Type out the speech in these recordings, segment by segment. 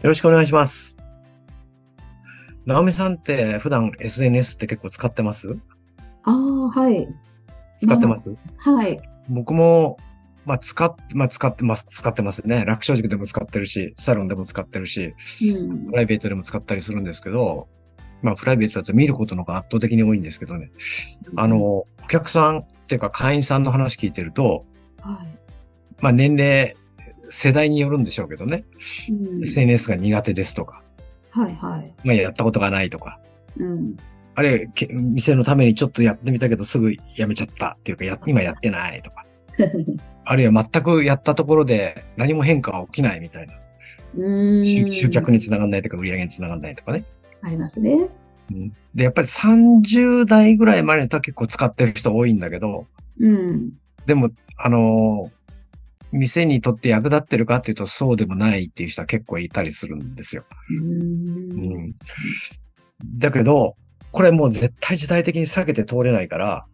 よろしくお願いします。直美さんって普段 SNS って結構使ってます？ああ、はい。使ってます、はい。僕も、まあ、使っ、まあ、使ってます、使ってますね。楽勝塾でも使ってるし、サロンでも使ってるし、うんプライベートでも使ったりするんですけど、まあ、プライベートだと見ることの方が圧倒的に多いんですけどね。あの、お客さんっていうか会員さんの話聞いてると、はい。まあ、年齢、世代によるんでしょうけどね。うん、SNS が苦手ですとか、はいはい。まあ、やったことがないとか、うん。あれ、け店のためにちょっとやってみたけどすぐやめちゃったっていうか、や今やってないとか。あるいは全くやったところで何も変化は起きないみたいな。うん集集客につながんないとか、売り上げにつながんないとかね。ありますね。うんで、やっぱり30代ぐらいまでとは結構使ってる人多いんだけど、うん。でも、あのー店にとって役立ってるかっていうとそうでもないっていう人は結構いたりするんですよ。うんうん。だけど、これもう絶対時代的に避けて通れないから、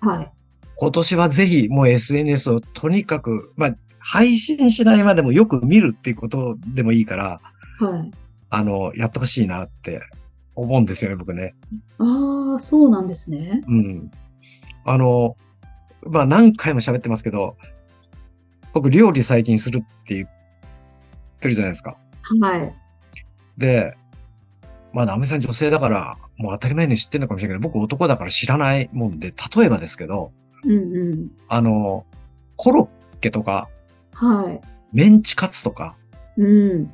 はい。今年はぜひもう SNS をとにかく、まあ、配信しないまでもよく見るっていうことでもいいから、はい。あの、やってほしいなって思うんですよね、僕ね。ああ、そうなんですね。うん。あの、まあ何回も喋ってますけど、僕料理最近するって言ってるじゃないですか。はい。で、まあ、ナメさん女性だから、もう当たり前に知ってるのかもしれないけど、僕男だから知らないもんで、例えばですけど、うんうん。あの、コロッケとか、はい。メンチカツとか、うん。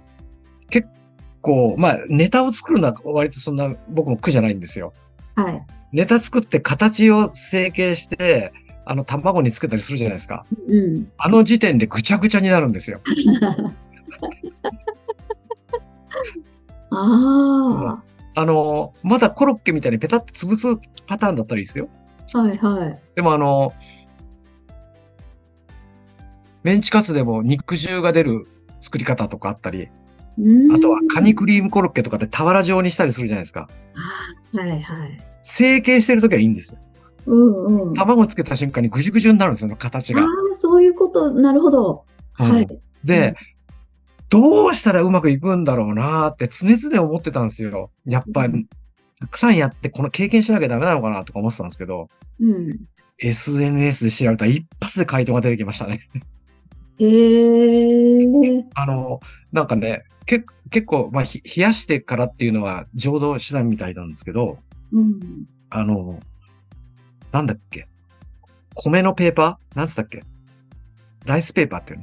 こう、まあ、ネタを作るのは割とそんな僕も苦じゃないんですよ。はい。ネタ作って形を成形して、あの、卵につけたりするじゃないですか。うん。あの時点でぐちゃぐちゃになるんですよ。ああの、まだコロッケみたいにペタッと潰すパターンだったらいいですよ。あ。はいはい。でもあの、メンチカツでも肉汁が出る作り方とかあったり、うんあとはカニクリームコロッケとかで俵状にしたりするじゃないですか。はいはい。成形してるときはいいんですよ。うんうん。あ卵つけた瞬間にぐじゅぐじゅになるんですよ、形が。あー、そういうこと、なるほど。うんはい。で、どうしたらうまくいくんだろうなーって常々思ってたんですよ。やっぱうり、たくさんやってこの経験しなきゃダメなのかなとか思ってたんですけど、うん。SNS で調べたら一発で回答が出てきましたね。へえ。あの、なんかね、け結構、まあ、ひ冷やしてからっていうのは浄土手段みたいなんですけど、うん。あの、なんだっけ？米のペーパー？なんつったっけ？ライスペーパーっていう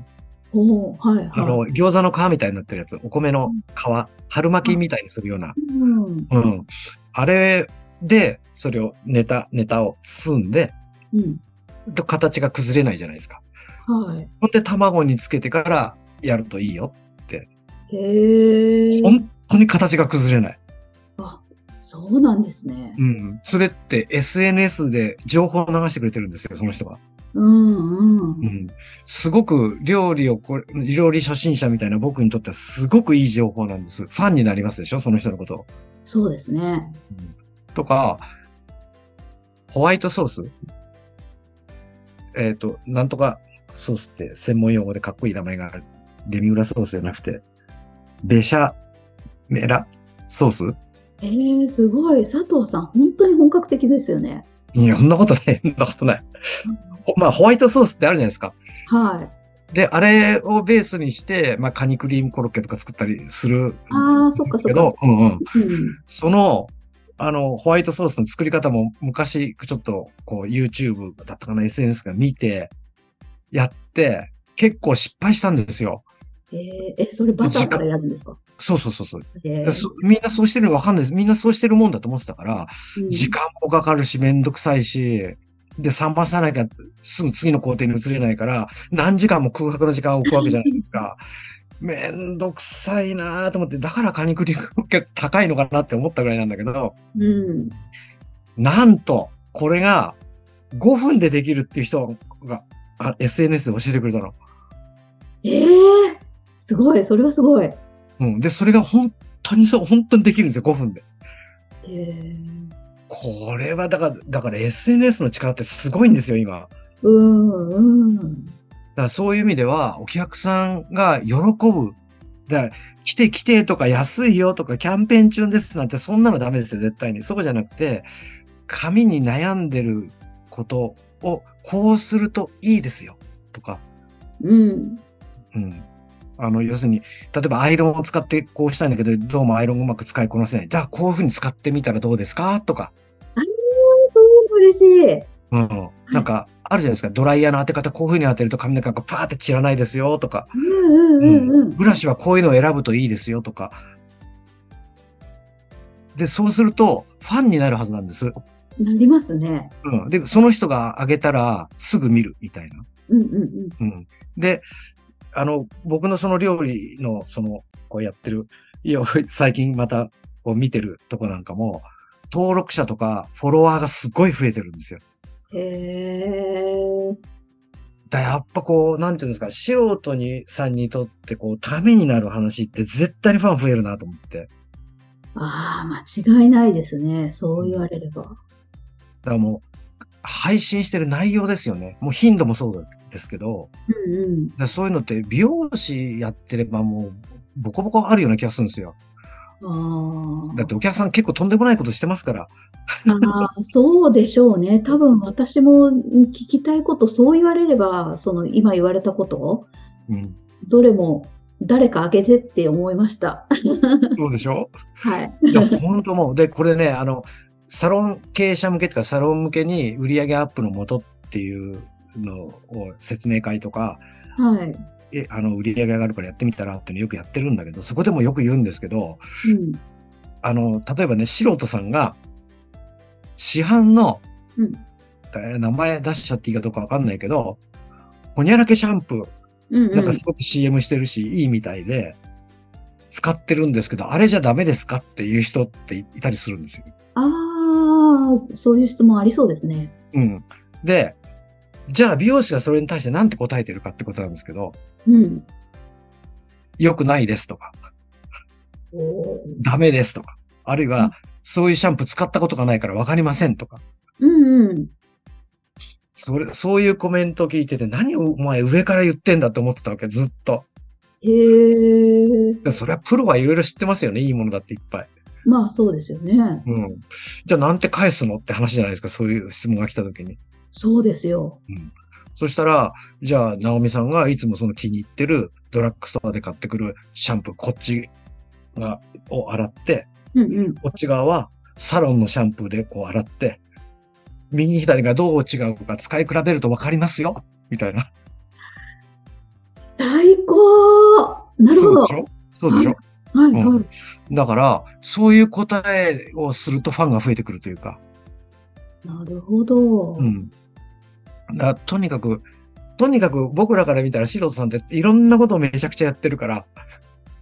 の？はいはい。あの、餃子の皮みたいになってるやつ、お米の皮、春巻きみたいにするような。うん。うん。あれで、それをネタ、ネタを包んで、うん。と形が崩れないじゃないですか。はい。ほんで卵につけてからやるといいよ。へえ。本当に形が崩れない。あ、そうなんですね。うん。それって SNS で情報を流してくれてるんですよ、その人が。うんうんう。ん。すごく料理をこれ、料理初心者みたいな僕にとってはすごくいい情報なんです。ファンになりますでしょその人のことを。そうですね。とか、ホワイトソースえっ、と、なんとかソースって専門用語でかっこいい名前がある。デミグラスソースじゃなくて、ベシャメラソースえー、すごい。佐藤さん、本当に本格的ですよね。いや、そんなことない、そんなことない。ほまあ、ホワイトソースってあるじゃないですか。はい。で、あれをベースにして、まあ、カニクリームコロッケとか作ったりするああ、そっかそっかけど。、うんうん。うん。その、あの、ホワイトソースの作り方も昔、ちょっと、こう、YouTube だったかな、SNS が見て、やって、結構失敗したんですよ。えー、え、それバターからやるんですか？そうそうそうそう、えーそみんなそうしてるのわかんないです。みんなそうしてるもんだと思ってたから、うん時間もかかるし、めんどくさいし、で、冷まさなきゃすぐ次の工程に移れないから、何時間も空白の時間を置くわけじゃないですか。めんどくさいなと思って、だからカニクリ結構高いのかなって思ったぐらいなんだけど、うん。なんと、これが5分でできるっていう人があ SNS で教えてくれたの。ええー、すごい、それはすごい。うん。で、それが本当にそう、本当にできるんですよ、5分で。へえこれは、だから、だから SNS の力ってすごいんですよ、今。うん、うん。だからそういう意味では、お客さんが喜ぶ。だ来て来てとか安いよとかキャンペーン中ですなんてそんなのダメですよ、絶対に。そうじゃなくて、紙に悩んでることをこうするといいですよとか。うん。うん。あの、要するに、例えばアイロンを使ってこうしたいんだけど、どうもアイロンうまく使いこなせない。じゃあ、こういうふうに使ってみたらどうですか？とか。ああ、そう嬉しい。うん。なんか、あるじゃないですか。ドライヤーの当て方、こういうふうに当てると髪の毛がパーって散らないですよ、とか。うんうんうんうん。ブラシはこういうのを選ぶといいですよ、とか。で、そうすると、ファンになるはずなんです。なりますね。うん。で、その人があげたら、すぐ見る、みたいな。うんうんうん。うん。で、あの、僕のその料理の、その、こうやってる、いや、最近また、こう見てるとこなんかも、登録者とかフォロワーがすごい増えてるんですよ。へー。だやっぱこう、なんていうんですか、素人にさんにとってこう、ためになる話って絶対にファン増えるなと思って。ああ、間違いないですね。そう言われれば。だからもう、配信してる内容ですよね。もう頻度もそうですけど、うんうん、そういうのって美容師やってればもうボコボコあるような気がするんですよ。あだってお客さん結構とんでもないことしてますから。あそうでしょうね。多分私も聞きたいこと、そう言われれば、その今言われたこと、うん、どれも誰かあげてって思いました。そうでしょ？はい。いや、本当もう。で、これね、あの、サロン経営者向けとかサロン向けに売上アップのもとっていうのを説明会とか、はい。え、あの、売り上げ上がるからやってみたらっていうのよくやってるんだけど、そこでもよく言うんですけど、うん、あの、例えばね、素人さんが、市販の、うん、名前出しちゃっていいかどうかわかんないけど、ほにゃらけシャンプー、うんうん、なんかすごく CM してるし、いいみたいで、使ってるんですけど、あれじゃダメですかっていう人っていたりするんですよ。ああ、そういう質問ありそうですね。うん。で、じゃあ美容師がそれに対して何て答えてるかってことなんですけど、うん。良くないですとか、ダメですとか、あるいは、そういうシャンプー使ったことがないからわかりませんとか。うんうん。それ、そういうコメントを聞いてて、何をお前上から言ってんだって思ってたわけ、ずっと。へえ。それはプロはいろいろ知ってますよね、いいものだっていっぱい。まあそうですよね。うん。じゃあなんて返すのって話じゃないですか、そういう質問が来た時に。そうですよ。うん。そしたら、じゃあ、ナオミさんがいつもその気に入ってるドラッグストアで買ってくるシャンプー、こっちが、を洗って、うんうん、こっち側はサロンのシャンプーでこう洗って、右左がどう違うか使い比べるとわかりますよみたいな。最高なるほど。そうでしょ？はい、はい、うん。だから、そういう答えをするとファンが増えてくるというか。なるほど。うん。だとにかく、とにかく僕らから見たら素人さんっていろんなことをめちゃくちゃやってるから、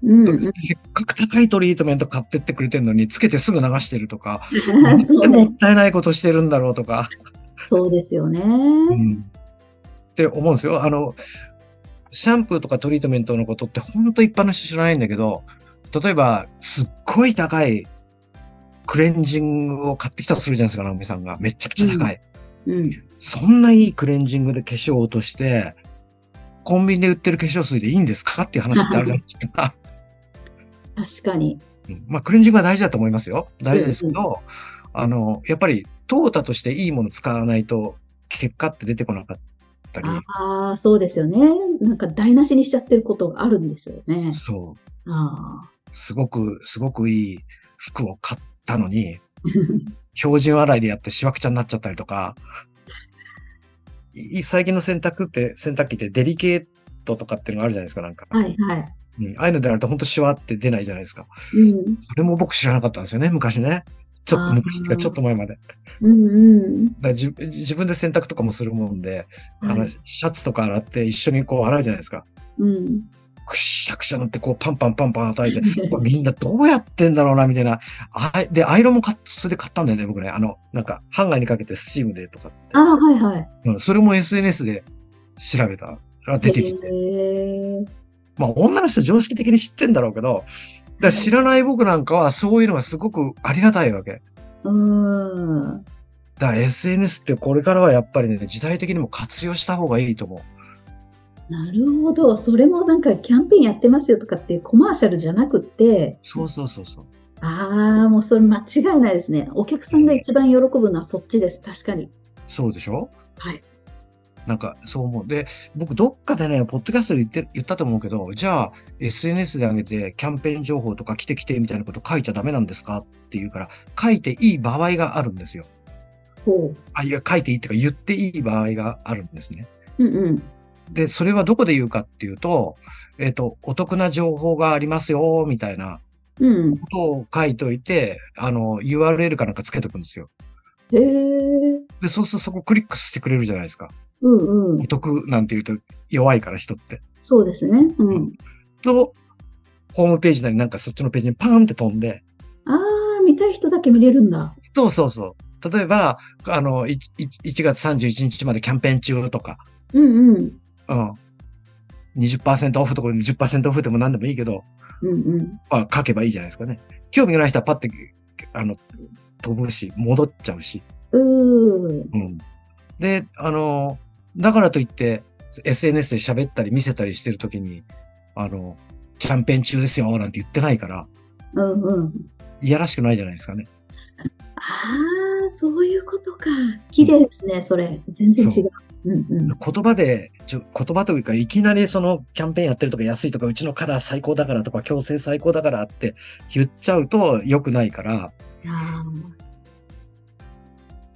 うんうん、せっかく高いトリートメント買ってってくれてるのに、つけてすぐ流してるとか、そうね、もったいないことしてるんだろうとか。そうですよね、うん。って思うんですよ。あの、シャンプーとかトリートメントのことって本当一般の人知らないんだけど、例えば、すっごい高いクレンジングを買ってきたとするじゃないですか、直美さんが。めちゃくちゃ高い。うん、うんそんないいクレンジングで化粧を落として、コンビニで売ってる化粧水でいいんですかっていう話ってあるじゃないですか。確かに。まあ、クレンジングは大事だと思いますよ。大事ですけど、うんうん、あの、やっぱり、トータとしていいもの使わないと、結果って出てこなかったり。ああ、そうですよね。なんか台無しにしちゃってることがあるんですよね。そう。あすごく、すごくいい服を買ったのに、標準洗いでやってしわくちゃになっちゃったりとか、最近の洗濯って、洗濯機ってデリケートとかっていうのがあるじゃないですか、なんか。はいはい。うん、ああいうのであると本当シワって出ないじゃないですか。うん。それも僕知らなかったんですよね、昔ね。ちょっと昔かちょっと前まで。うんうん。だ自自分で洗濯とかもするもんで、はい、あの、シャツとか洗って一緒にこう洗うじゃないですか。うん。くしゃくしゃなってこうパンパンパンパン叩いて、みんなどうやってんだろうな、みたいな。あで、アイロンも買っそれで買ったんだよね、僕ね。あの、なんか、ハンガーにかけてスチームでとかって。ああ、はいはい。うん、それも SNS で調べたら出てきて。まあ、女の人常識的に知ってんだろうけど、だ知らない僕なんかはそういうのがすごくありがたいわけ。うーん。だから SNS ってこれからはやっぱりね、時代的にも活用した方がいいと思う。なるほど。それもなんかキャンペーンやってますよとかっていうコマーシャルじゃなくって、そうそうそうそう。ああ、もうそれ間違いないですね。お客さんが一番喜ぶのはそっちです。確かに。そうでしょ？はい。なんか、そう思う。で、僕、どっかでね、ポッドキャストで言って、言ったと思うけど、じゃあ、SNS で上げて、キャンペーン情報とか来て来てみたいなこと書いちゃダメなんですかって言うから、書いていい場合があるんですよ。ほあ、いや、書いていいっていうか、言っていい場合があるんですね。う。うんうん。で、それはどこで言うかっていうと、えっ、と、お得な情報がありますよ、みたいなうん。ことを書いといて、あの、URL かなんかつけとくんですよ。へえ。で、そうするとそこクリックしてくれるじゃないですか。うんうんお。得なんて言うと弱いから人って。そうですね。うん。と、ホームページなりなんかそっちのページにパーンって飛んで、ああ、見たい人だけ見れるんだ。そうそうそう。例えば、あの、1, 1月31日までキャンペーン中とか、うんうん。うん。20%オフとか10%オフでも何でもいいけど、うんうん。まあ書けばいいじゃないですかね。興味がない人はパッて、あの、飛ぶし、戻っちゃうし。うー。うん。で、あの、だからといって、SNS で喋ったり見せたりしてるときに、あの、キャンペーン中ですよ、なんて言ってないから、うんうん。いやらしくないじゃないですかね。ああ、そういうことか。綺麗ですね、それ。全然違う。うんうん。言葉で、ちょ言葉というか、いきなりそのキャンペーンやってるとか安いとか、うちのカラー最高だからとか、強制最高だからって言っちゃうと良くないから、あ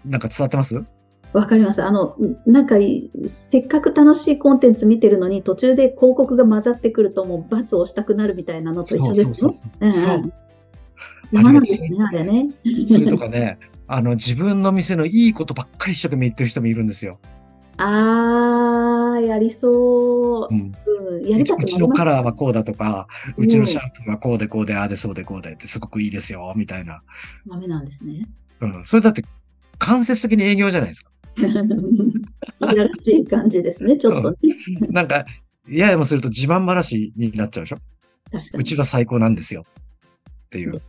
なんか伝わってますーわかります。あの、なんかい、せっかく楽しいコンテンツ見てるのに、途中で広告が混ざってくると、もう罰を押したくなるみたいなのと一緒ですね。そうそううんそう。うん。あ山れがですねなんですね、あれね。それとかね、あの、自分の店のいいことばっかり一生懸命言ってる人もいるんですよ。あー、やりそうう。ん。うん、やりたくうなりますちのカラーはこうだとか、うんうちのシャンプーはこうでこうで、ああでそうでこうでってすごくいいですよ、みたいな。ダメなんですね。うん。それだって間接的に営業じゃないですか。いやらしい感じですね、ちょっとね。なんか、ややもすると自慢話になっちゃうでしょ確かに。うちは最高なんですよ。っていう。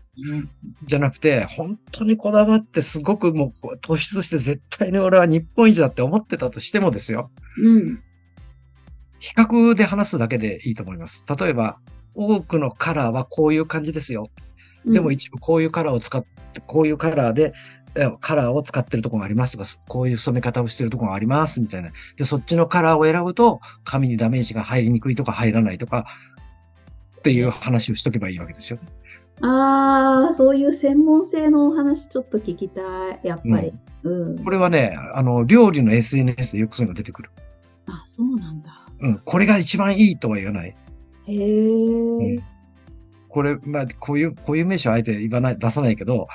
じゃなくて、本当にこだわってすごくもう突出して絶対に俺は日本一だって思ってたとしてもですよ。うん。比較で話すだけでいいと思います。例えば、多くのカラーはこういう感じですよ。でもうん一部こういうカラーを使って、こういうカラーで、えカラーを使ってるところがありますとか、こういう染め方をしてるところがありますみたいな。で、そっちのカラーを選ぶと、紙にダメージが入りにくいとか入らないとか、っていう話をしとけばいいわけですよね。ああ、そういう専門性のお話ちょっと聞きたい、やっぱり。うん。これはね、あの、料理の SNS でよくそういうのが出てくる。あ、そうなんだ。うん、これが一番いいとは言わない。へえ。これ、まあ、こういう、こういう名詞はあえて言わない、出さないけど、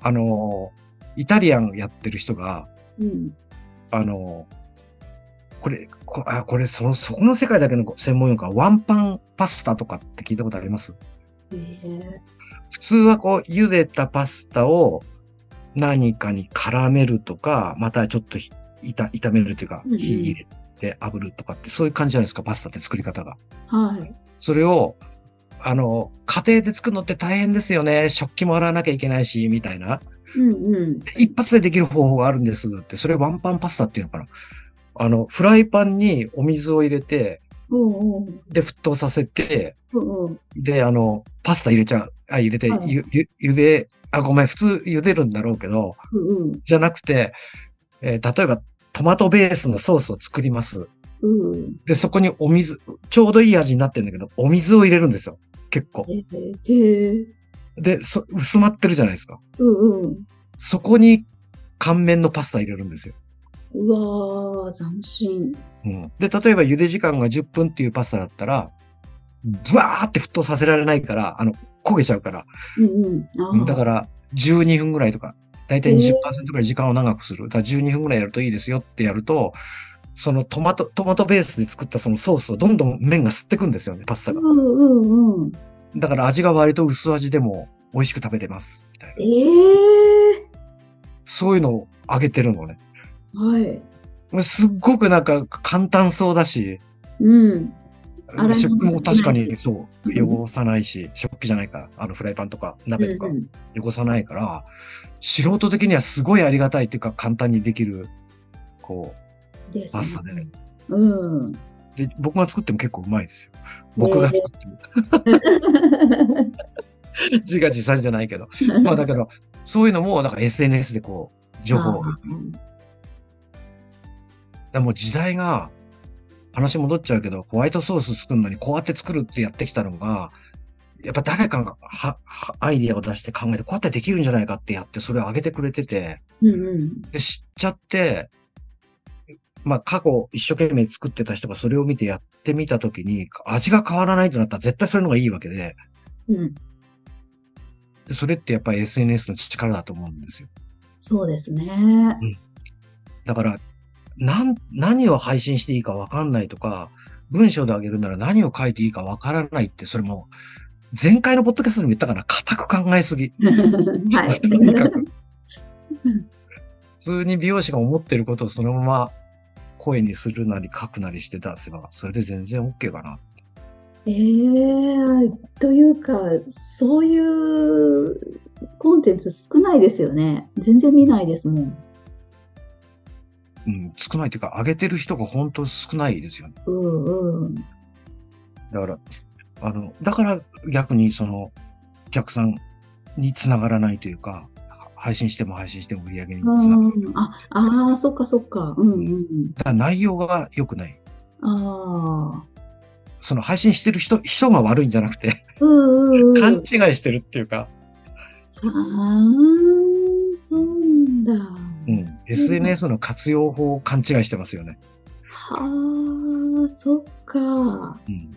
あの、イタリアンやってる人が、うん。あの、これ、こあこれ、その、そこの世界だけの専門用語はワンパンパスタとかって聞いたことあります？普通はこう、茹でたパスタを何かに絡めるとか、またちょっとひ炒炒めるというか火入れて炙るとかって、そういう感じじゃないですか、パスタって作り方が。はい。それを、あの、家庭で作るのって大変ですよね。食器も洗わなきゃいけないし、みたいな。うんうん。一発でできる方法があるんですって、それワンパンパスタっていうのかな。あの、フライパンにお水を入れて、おうおうで、沸騰させて、おうおうで、あの、パスタ入れちゃう。あ、入れて、はいゆ、ゆ、ゆで、あ、ごめん、普通茹でるんだろうけど、うんうん。じゃなくて、えー例えば、トマトベースのソースを作ります。うん。で、そこにお水、ちょうどいい味になってるんだけど、お水を入れるんですよ。結構。で、そ、薄まってるじゃないですか。うんうん。そこに乾麺のパスタ入れるんですよ。うわー、斬新。うん。で、例えば茹で時間が10分っていうパスタだったら、ブワーって沸騰させられないから、あの、焦げちゃうから。うんうん。だから、12分ぐらいとか、だいたいへ20%ーぐらい時間を長くする。だから12分ぐらいやるといいですよってやると、そのトマト、トマトベースで作ったそのソースをどんどん麺が吸ってくんですよね、パスタが。うんうんうん。だから味が割と薄味でも美味しく食べれます。みたいな。ええそういうのをあげてるのね。はい。すっごくなんか簡単そうだし、うん。食も確かにそうう、ん汚さないし、食器じゃないから、あのフライパンとか鍋とかうん汚さないから、素人的にはすごいありがたいっていうか簡単にできる、こう、パスタでね。うん。で、僕が作っても結構うまいですよ。僕が作っても。自画自賛じゃないけど。まあだけど、そういうのも、なんか SNS でこう、情報を。あでもう時代が、話戻っちゃうけど、ホワイトソース作るのにこうやって作るってやってきたのが、やっぱ誰かがははアイディアを出して考えて、こうやってできるんじゃないかってやって、それを上げてくれてて、うんうん。で、知っちゃって、まあ過去一生懸命作ってた人がそれを見てやってみたときに、味が変わらないとなったら絶対それの方がいいわけで、うん。でそれってやっぱり SNS の力だと思うんですよ。そうですね。だから、なん、何を配信していいかわかんないとか、文章であげるなら何を書いていいかわからないって、それも、前回のポッドキャストでも言ったから、固く考えすぎ。はい。とにかく。普通に美容師が思ってることをそのまま声にするなり書くなりして出せば、それで全然 OK かな。ええというか、そういうコンテンツ少ないですよね。全然見ないですもん。うん、少ないっていうか、上げてる人が本当少ないですよね。うんうん。だから、あの、だから逆にその、お客さんにつながらないというか、は配信しても配信しても売り上げにつながる。うんあ、ああ、そっかそっか。うんうん。だから内容が良くない。ああ。その配信してる人、人が悪いんじゃなくて、うんうんうん。勘違いしてるっていうか、ああ、そうなんだ。うん、SNS の活用法を勘違いしてますよね。はあ、そっか。うん。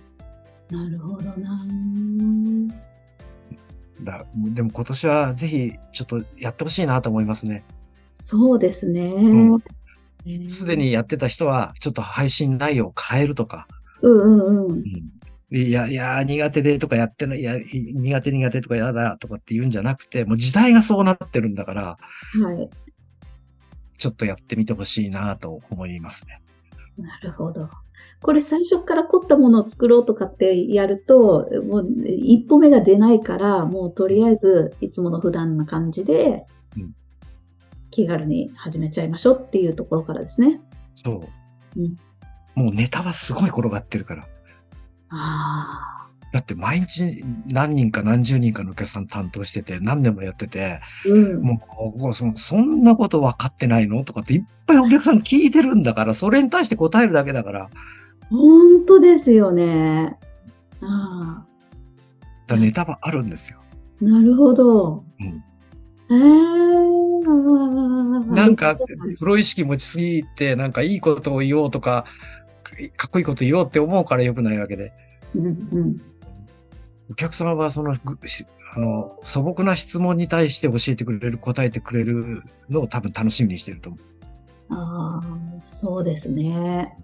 なるほどな。だでも今年はぜひちょっとやってほしいなと思いますね。そうですね。すで。にやってた人はちょっと配信内容を変えるとか、うんうんうん。うんいや、いや、苦手でとかやってない、いや、い苦手苦手とかやだとかって言うんじゃなくて、もう時代がそうなってるんだから、はい。ちょっとやってみてほしいなと思いますね。なるほど。これ最初から凝ったものを作ろうとかってやると、もう一歩目が出ないから、もうとりあえずいつもの普段な感じでうん、気軽に始めちゃいましょうっていうところからですね。そう。うんもうネタはすごい転がってるから。あだって毎日何人か何十人かのお客さん担当してて、何年もやってて、あ。うん。もうその、そんなこと分かってないのとかっていっぱいお客さん聞いてるんだから、それに対して答えるだけだから、本当ですよね。あらネタはあるんですよ。あ。なるほど。うんえー、なんか、プロ意識持ちすぎて、なんかいいことを言おうとか、かっこいいこと言おうって思うから良くないわけで。うんうん。お客様はその、あの、素朴な質問に対して教えてくれる、答えてくれるのを多分楽しみにしてると思う。ああ、そうですね。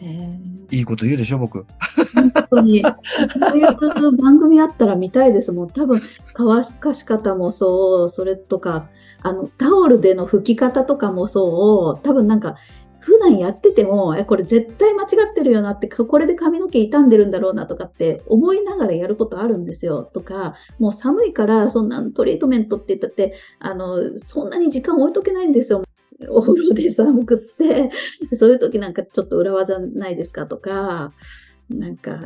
えーいいこと言うでしょ、僕。本当に、そういう番組あったら見たいですもん。多分、乾かし方もそう、それとか、あの、タオルでの拭き方とかもそう、多分なんか、普段やってても、え、これ絶対間違ってるよなって、これで髪の毛傷んでるんだろうなとかって思いながらやることあるんですよ。とか、もう寒いから、そんなトリートメントって言ったって、あの、そんなに時間置いとけないんですよ。お風呂で寒くって、そういう時なんかちょっと裏技ないですかとか、なんか、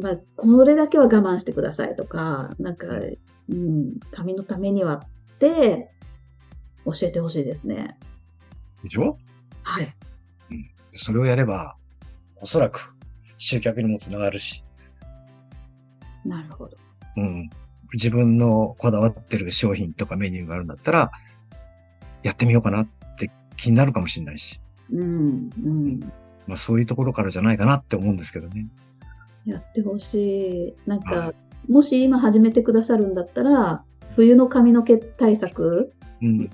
まあ、これだけは我慢してくださいとか、なんか、うん、髪のためにはって、教えてほしいですね。でしょ？はい。それをやれば、おそらく集客にもつながるし、なるほど。うん。自分のこだわってる商品とかメニューがあるんだったら、やってみようかなって気になるかもしれないし、うん、うん。まあそういうところからじゃないかなって思うんですけどね。やってほしい。なんはか、もし今始めてくださるんだったら、冬の髪の毛対策うん。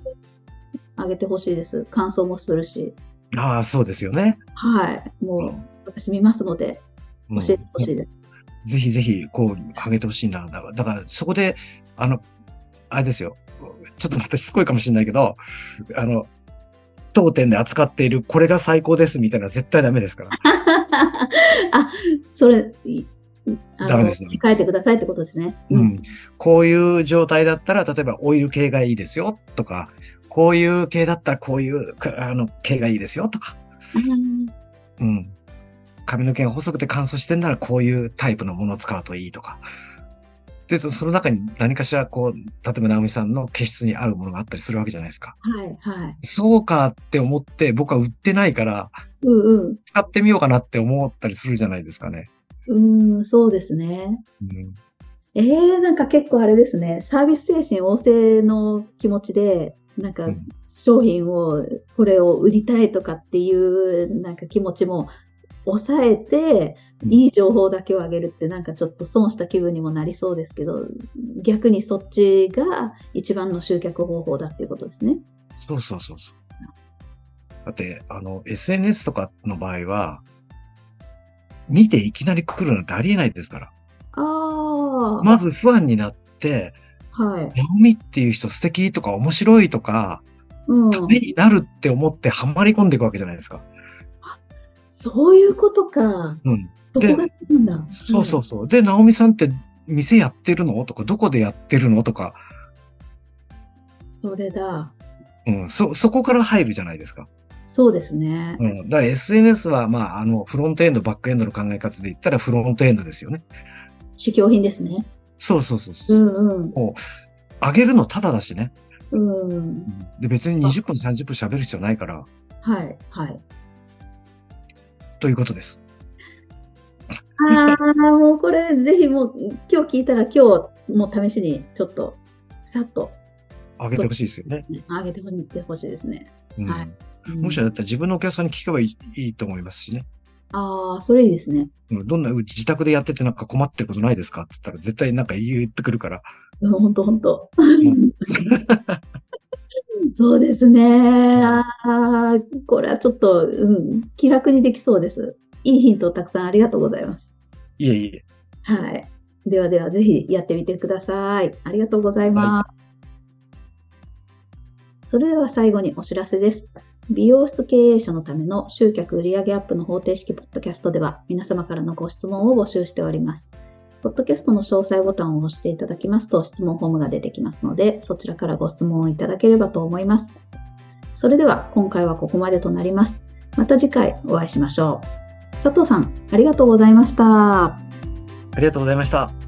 あげてほしいです。乾燥もするし。ああ、そうですよね。はい。もう、私見ますので、うん教えてほしいです。ぜひぜひ、こう、上げてほしいんだ。だから、そこで、あの、あれですよ。ちょっとまたしつこいかもしれないけど、あの、当店で扱っているこれが最高ですみたいな絶対ダメですから。あ、それ、ダメですね書いてくださいってことですね。う。ん。こういう状態だったら、例えばオイル系がいいですよとか、こういう系だったらこういう、かあの、系がいいですよとか。うんうん。髪の毛が細くて乾燥してんならこういうタイプのものを使うといいとか。で、その中に何かしらこう、例えば直美さんの毛質に合うものがあったりするわけじゃないですか。はい、はい。そうかって思って僕は売ってないから、うん使ってみようかなって思ったりするじゃないですかね。うん。うん、そうですね。うん。ええなんか結構あれですね。サービス精神旺盛の気持ちで、なんかうん商品を、これを売りたいとかっていう、なんか気持ちも抑えて、うんいい情報だけをあげるってなんかちょっと損した気分にもなりそうですけど、逆にそっちが一番の集客方法だっていうことですね。そうそうそうそう。だって、あの、SNS とかの場合は、見ていきなり来るなんてありえないですから。ああ、まずファンになって、はい。ナオミっていう人素敵とか面白いとか、うん、ためになるって思ってハマり込んでいくわけじゃないですか。そういうことか。うん。どこがんだ。そうそうそう。で、ナオミさんって店やってるの？とか、どこでやってるの？とか、それだ。うん、そ、そこから入るじゃないですか。そうですね。うん。だから SNS は、まあ、あの、フロントエンド、バックエンドの考え方で言ったらフロントエンドですよね。試供品ですね。そうそうそうそうう。んうん。もう、上げるのただだしね。うん。で、別に20分、30分喋る必要ないから、はい、はい。ということです。ああ、もうこれ、ぜひもう、今日聞いたら今日、もう試しに、ちょっと、さっと、上げてほしいですよね。上げてほしいですね。うんはいもしあだったら自分のお客さんに聞けばいいと思いますしね。ああ、それいいですね。うんどんな、自宅でやっててなんか困ってることないですか？って言ったら絶対なんか言ってくるから。うんほんとほん。そうですね。ああ、これはちょっと、うん、気楽にできそうです。いいヒントをたくさんありがとうございます。いえいえ。はい。ではでは、ぜひやってみてください。ありがとうございます。それでは最後にお知らせです。美容室経営者のための集客売上アップの方程式ポッドキャストでは皆様からのご質問を募集しております。ポッドキャストの詳細ボタンを押していただきますと質問フォームが出てきますので、そちらからご質問をいただければと思います。それでは今回はここまでとなります。また次回お会いしましょう。佐藤さん、ありがとうございました。ありがとうございました。